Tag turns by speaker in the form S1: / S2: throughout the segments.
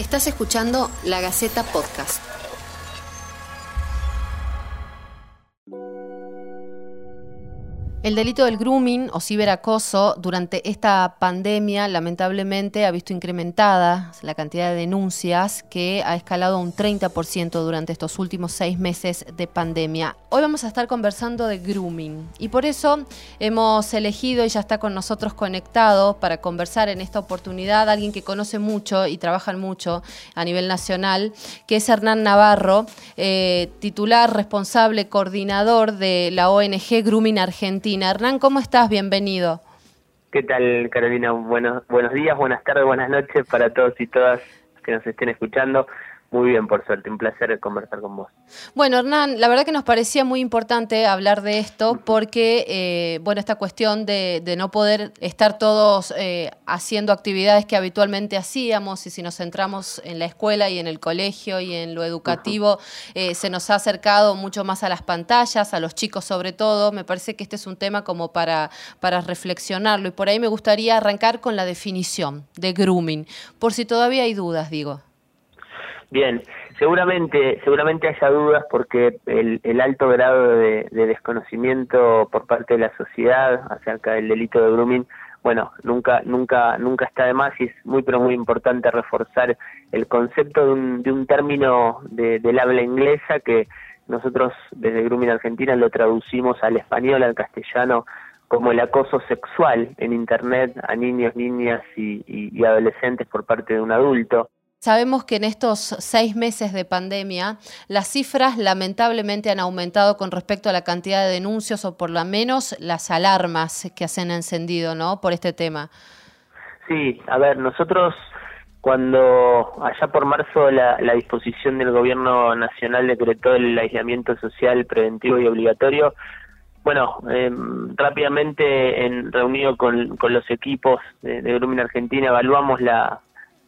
S1: Estás escuchando La Gaceta Podcast. El delito del grooming o ciberacoso durante esta pandemia lamentablemente ha visto incrementada la cantidad de denuncias que ha escalado un 30% durante estos últimos seis meses de pandemia. Hoy vamos a estar conversando de grooming y por eso hemos elegido y ya está con nosotros conectado para conversar en esta oportunidad alguien que conoce mucho y trabaja mucho a nivel nacional, que es Hernán Navarro, eh, titular, responsable, coordinador de la ONG Grooming Argentina Hernán, ¿cómo estás? Bienvenido.
S2: ¿Qué tal, Carolina? Buenos, buenos días, buenas tardes, buenas noches para todos y todas que nos estén escuchando. Muy bien, por suerte, un placer conversar con vos.
S1: Bueno, Hernán, la verdad que nos parecía muy importante hablar de esto porque, eh, bueno, esta cuestión de, no poder estar todos eh, haciendo actividades que habitualmente hacíamos y si nos centramos en la escuela y en el colegio y en lo educativo, eh, se nos ha acercado mucho más a las pantallas, a los chicos sobre todo. Me parece que este es un tema como para, para reflexionarlo y por ahí me gustaría arrancar con la definición de grooming, por si todavía hay dudas, digo.
S2: Bien, seguramente, seguramente haya dudas porque el, alto grado de, desconocimiento por parte de la sociedad acerca del delito de grooming, bueno, nunca, nunca, nunca está de más y es muy pero muy importante reforzar el concepto de un, de un término de, del habla inglesa que nosotros desde Grooming Argentina lo traducimos al español, al castellano, como el acoso sexual en Internet a niños, niñas y adolescentes por parte de un adulto.
S1: Sabemos que en estos seis meses de pandemia las cifras lamentablemente han aumentado con respecto a la cantidad de denuncias o por lo menos las alarmas que se han encendido ¿no? por este tema.
S2: Sí, a ver, nosotros cuando allá por marzo la, disposición del gobierno nacional decretó el aislamiento social preventivo y obligatorio, bueno, em, rápidamente en reunido con, los equipos de, de Grumin Argentina evaluamos la,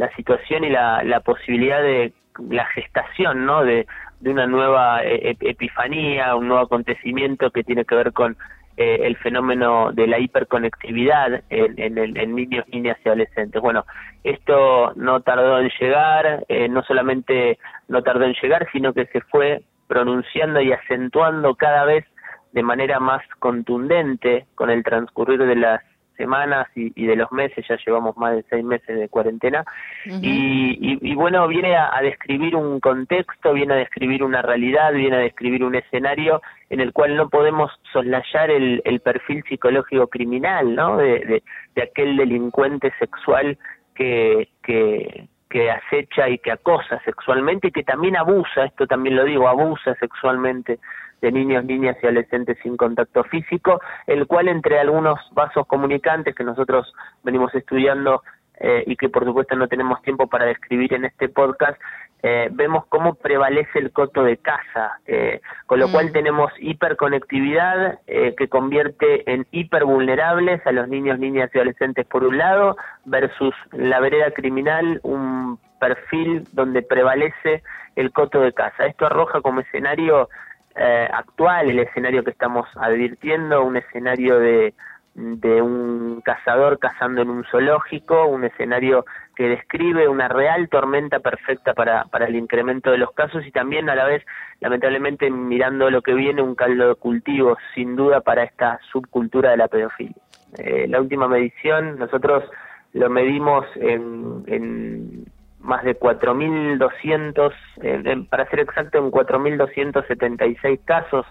S2: la situación y la, la posibilidad de la gestación, ¿no? De, una nueva eh, epifanía, un nuevo acontecimiento que tiene que ver con eh, el fenómeno de la hiperconectividad en, en, en, niños, niñas y adolescentes. Bueno, esto no tardó en llegar, eh, no solamente no tardó en llegar, sino que se fue pronunciando y acentuando cada vez de manera más contundente con el transcurrir de las semanas y, de los meses, ya llevamos más de seis meses de cuarentena, y, bueno, viene a, describir un contexto, viene a describir una realidad, viene a describir un escenario en el cual no podemos soslayar el, perfil psicológico criminal, ¿no? De, de, aquel delincuente sexual que, que, que acecha y que acosa sexualmente y que también abusa, esto también lo digo, abusa sexualmente de niños, niñas y adolescentes sin contacto físico, el cual entre algunos vasos comunicantes que nosotros venimos estudiando eh, y que por supuesto no tenemos tiempo para describir en este podcast, eh, vemos cómo prevalece el coto de casa, eh, con lo cual mm. tenemos hiperconectividad que convierte en hipervulnerables a los niños, niñas y adolescentes por un lado, versus la vereda criminal, un perfil donde prevalece el coto de casa. Esto arroja como escenario eh, actual, el escenario que estamos advirtiendo, un escenario de, de un cazador cazando en un zoológico, un escenario que describe una real tormenta perfecta para, para el incremento de los casos y también a la vez, lamentablemente, mirando lo que viene, un caldo de cultivo, sin duda, para esta subcultura de la pedofilia. Eh, la última medición, nosotros lo medimos en, más de 4.200, eh, para ser exacto, en 4.276 casos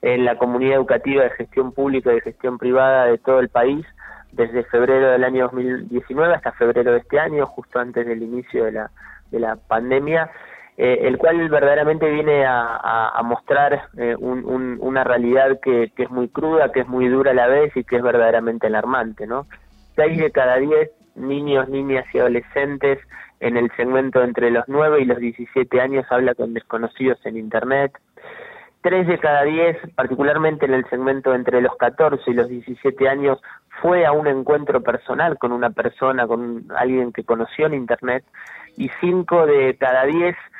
S2: en la comunidad educativa de gestión pública y de gestión privada de todo el país, desde febrero del año 2019 hasta febrero de este año, justo antes del inicio de la, de la pandemia, eh, el cual verdaderamente viene a, mostrar eh, una realidad que, que, es muy cruda, que es muy dura a la vez y que es verdaderamente alarmante, ¿no? Seis de cada diez niños, niñas y adolescentes en el segmento entre los 9 y los 17 años habla con desconocidos en Internet. Tres de cada diez, particularmente en el segmento entre los 14 y los 17 años, fue a un encuentro personal con una persona, con alguien que conoció en Internet. Y cinco de cada diez em,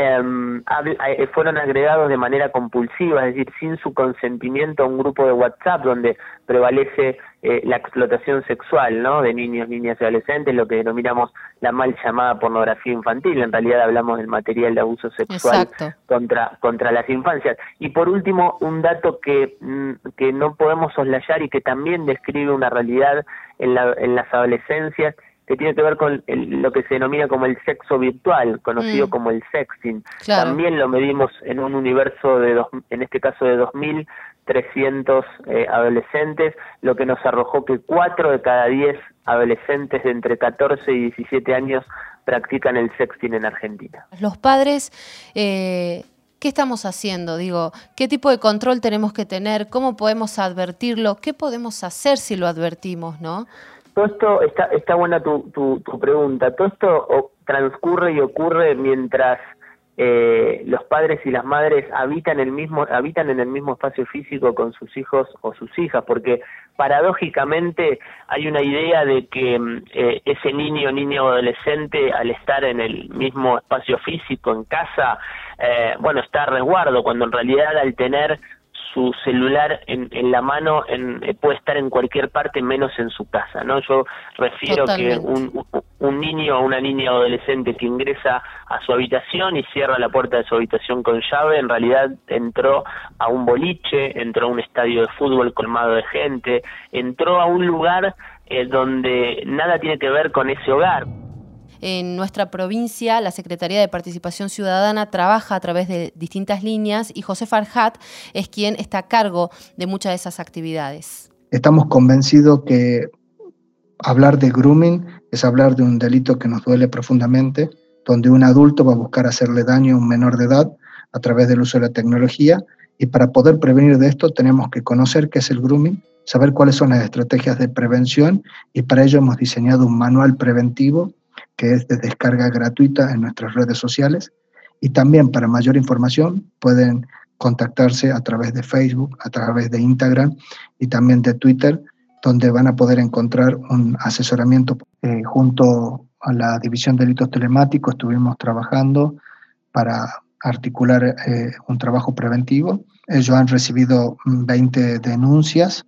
S2: eh, fueron agregados de manera compulsiva, es decir, sin su consentimiento a un grupo de WhatsApp donde prevalece eh, la explotación sexual ¿no? de niños, niñas y adolescentes, lo que denominamos la mal llamada pornografía infantil. En realidad hablamos del material de abuso sexual contra, contra las infancias. Y por último, un dato que, mm, que no podemos soslayar y que también describe una realidad en, la, en las adolescencias que tiene que ver con lo que se denomina como el sexo virtual, conocido mm. como el sexting. También lo medimos en un universo de, dos, en este caso de 2.300 eh, adolescentes, lo que nos arrojó que 4 de cada 10 adolescentes de entre 14 y 17 años practican el sexting en Argentina.
S1: Los padres... Eh, ¿Qué estamos haciendo? Digo, ¿qué tipo de control tenemos que tener? ¿Cómo podemos advertirlo? ¿Qué podemos hacer si lo advertimos, no?
S2: Todo esto, está, está buena tu, tu, pregunta, todo esto transcurre y ocurre mientras eh, los padres y las madres habitan el mismo habitan en el mismo espacio físico con sus hijos o sus hijas porque paradójicamente hay una idea de que mm, eh, ese niño niño o adolescente al estar en el mismo espacio físico en casa eh, bueno está a resguardo cuando en realidad al tener su celular en, en la mano en, eh, puede estar en cualquier parte menos en su casa, ¿no? Yo refiero que un, un niño o una niña adolescente que ingresa a su habitación y cierra la puerta de su habitación con llave, en realidad entró a un boliche, entró a un estadio de fútbol colmado de gente, entró a un lugar eh, donde nada tiene que ver con ese hogar.
S1: En nuestra provincia, la Secretaría de Participación Ciudadana trabaja a través de distintas líneas y José Farhat es quien está a cargo de muchas de esas actividades.
S3: Estamos convencidos que hablar de grooming es hablar de un delito que nos duele profundamente, donde un adulto va a buscar hacerle daño a un menor de edad a través del uso de la tecnología y para poder prevenir de esto tenemos que conocer qué es el grooming, saber cuáles son las estrategias de prevención y para ello hemos diseñado un manual preventivo que es de descarga gratuita en nuestras redes sociales. Y también para mayor información pueden contactarse a través de Facebook, a través de Instagram y también de Twitter, donde van a poder encontrar un asesoramiento eh, junto a la División de Delitos Telemáticos. Estuvimos trabajando para articular eh, un trabajo preventivo. Ellos han recibido 20 denuncias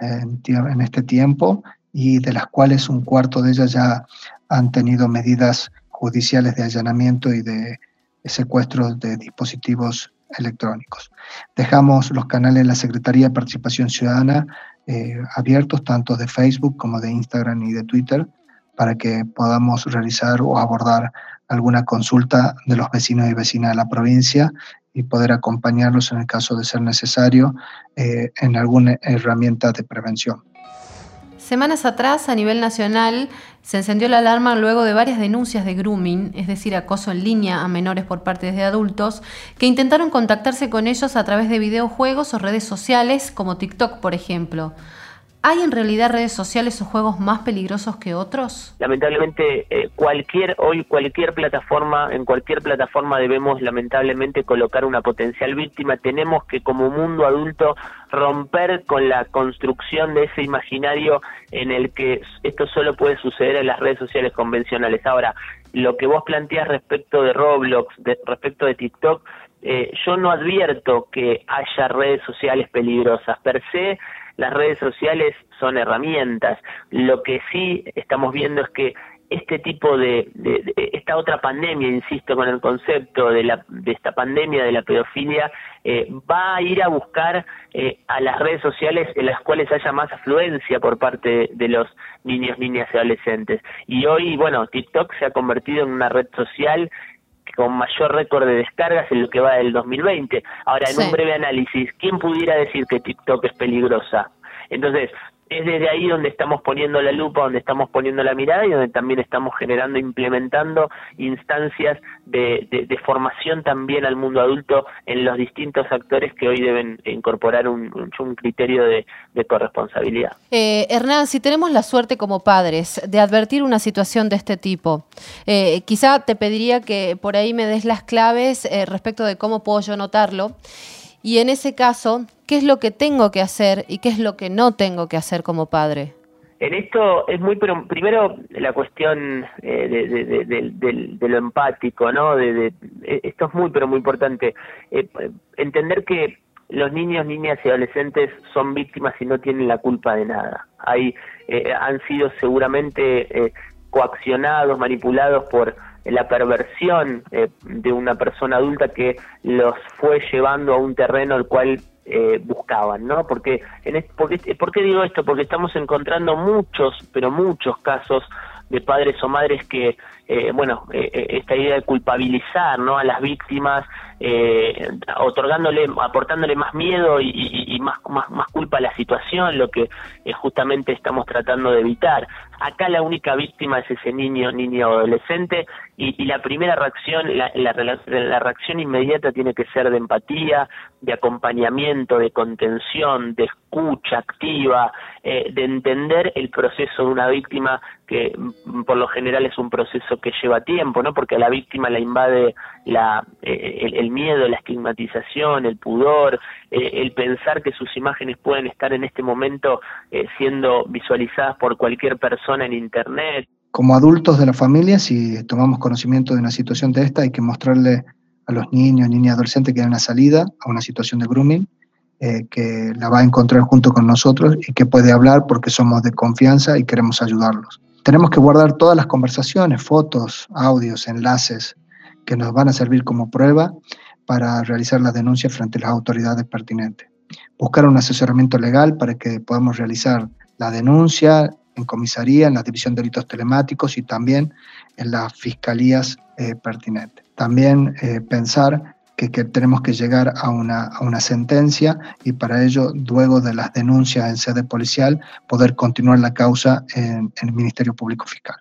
S3: en, en este tiempo y de las cuales un cuarto de ellas ya han tenido medidas judiciales de allanamiento y de secuestro de dispositivos electrónicos. Dejamos los canales de la Secretaría de Participación Ciudadana eh, abiertos, tanto de Facebook como de Instagram y de Twitter, para que podamos realizar o abordar alguna consulta de los vecinos y vecinas de la provincia y poder acompañarlos en el caso de ser necesario eh, en alguna herramienta de prevención.
S1: Semanas atrás, a nivel nacional, se encendió la alarma luego de varias denuncias de grooming, es decir, acoso en línea a menores por parte de adultos, que intentaron contactarse con ellos a través de videojuegos o redes sociales como TikTok, por ejemplo. ¿Hay en realidad redes sociales o juegos más peligrosos que otros?
S2: Lamentablemente, eh, cualquier hoy cualquier plataforma, en cualquier plataforma debemos lamentablemente colocar una potencial víctima. Tenemos que como mundo adulto romper con la construcción de ese imaginario en el que esto solo puede suceder en las redes sociales convencionales. Ahora, lo que vos planteas respecto de Roblox, respecto de TikTok, eh, yo no advierto que haya redes sociales peligrosas. Per se, las redes sociales son herramientas. Lo que sí estamos viendo es que este tipo de, esta otra pandemia, insisto con el concepto de, la, de esta pandemia de la pedofilia, eh, va a ir a buscar eh, a las redes sociales en las cuales haya más afluencia por parte de los niños, niñas y adolescentes. Y hoy, bueno, TikTok se ha convertido en una red social con mayor récord de descargas en lo que va del 2020. Ahora, en un breve análisis, ¿quién pudiera decir que TikTok es peligrosa? Entonces, es desde ahí donde estamos poniendo la lupa, donde estamos poniendo la mirada y donde también estamos generando, implementando instancias de, formación también al mundo adulto en los distintos actores que hoy deben incorporar un, criterio de, corresponsabilidad.
S1: Eh, Hernán, si tenemos la suerte como padres de advertir una situación de este tipo, eh, quizá te pediría que por ahí me des las claves eh, respecto de cómo puedo yo notarlo. Y en ese caso, ¿qué es lo que tengo que hacer y qué es lo que no tengo que hacer como padre?
S2: En esto es muy, primero la cuestión eh, de, lo empático, ¿no? De, esto es muy, pero muy importante, entender que los niños, niñas y adolescentes son víctimas y no tienen la culpa de nada. Hay, han sido seguramente coaccionados, manipulados por la perversión eh, de una persona adulta que los fue llevando a un terreno al cual eh, buscaban, ¿no? Porque, en porque, ¿Por qué digo esto? Porque estamos encontrando muchos, pero muchos casos de padres o madres que, eh, bueno, esta idea de culpabilizar ¿no? a las víctimas, otorgándole, aportándole más miedo y, más, más, más, culpa a la situación, lo que justamente estamos tratando de evitar. Acá la única víctima es ese niño, niño o adolescente y, la primera reacción, la, la, reacción inmediata tiene que ser de empatía, de acompañamiento, de contención, de escucha activa, eh, de entender el proceso de una víctima que mm, por lo general es un proceso que lleva tiempo, ¿no? Porque a la víctima la invade la, eh, el, miedo, la estigmatización, el pudor, eh, el pensar que sus imágenes pueden estar en este momento siendo visualizadas por cualquier persona en Internet.
S3: Como adultos de la familia, si tomamos conocimiento de una situación de esta, hay que mostrarle a los niños, niñas, adolescentes que hay una salida a una situación de grooming, eh, que la va a encontrar junto con nosotros y que puede hablar porque somos de confianza y queremos ayudarlos. Tenemos que guardar todas las conversaciones, fotos, audios, enlaces que nos van a servir como prueba para realizar la denuncia frente a las autoridades pertinentes. Buscar un asesoramiento legal para que podamos realizar la denuncia, en comisaría, en la división de delitos telemáticos y también en las fiscalías eh, pertinentes. También eh, pensar que, tenemos que llegar a una, a una sentencia y para ello, luego de las denuncias en sede policial, poder continuar la causa en el Ministerio Público Fiscal.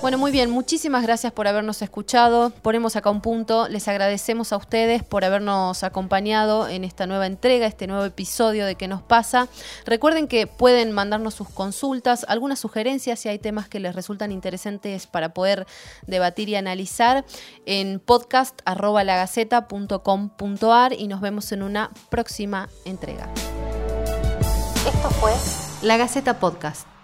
S1: Bueno, muy bien, muchísimas gracias por habernos escuchado. Ponemos acá un punto. Les agradecemos a ustedes por habernos acompañado en esta nueva entrega, este nuevo episodio de ¿Qué nos pasa? Recuerden que pueden mandarnos sus consultas, algunas sugerencias si hay temas que les resultan interesantes para poder debatir y analizar en podcast.lagaceta.com.ar y nos vemos en una próxima entrega. Esto fue La Gaceta Podcast.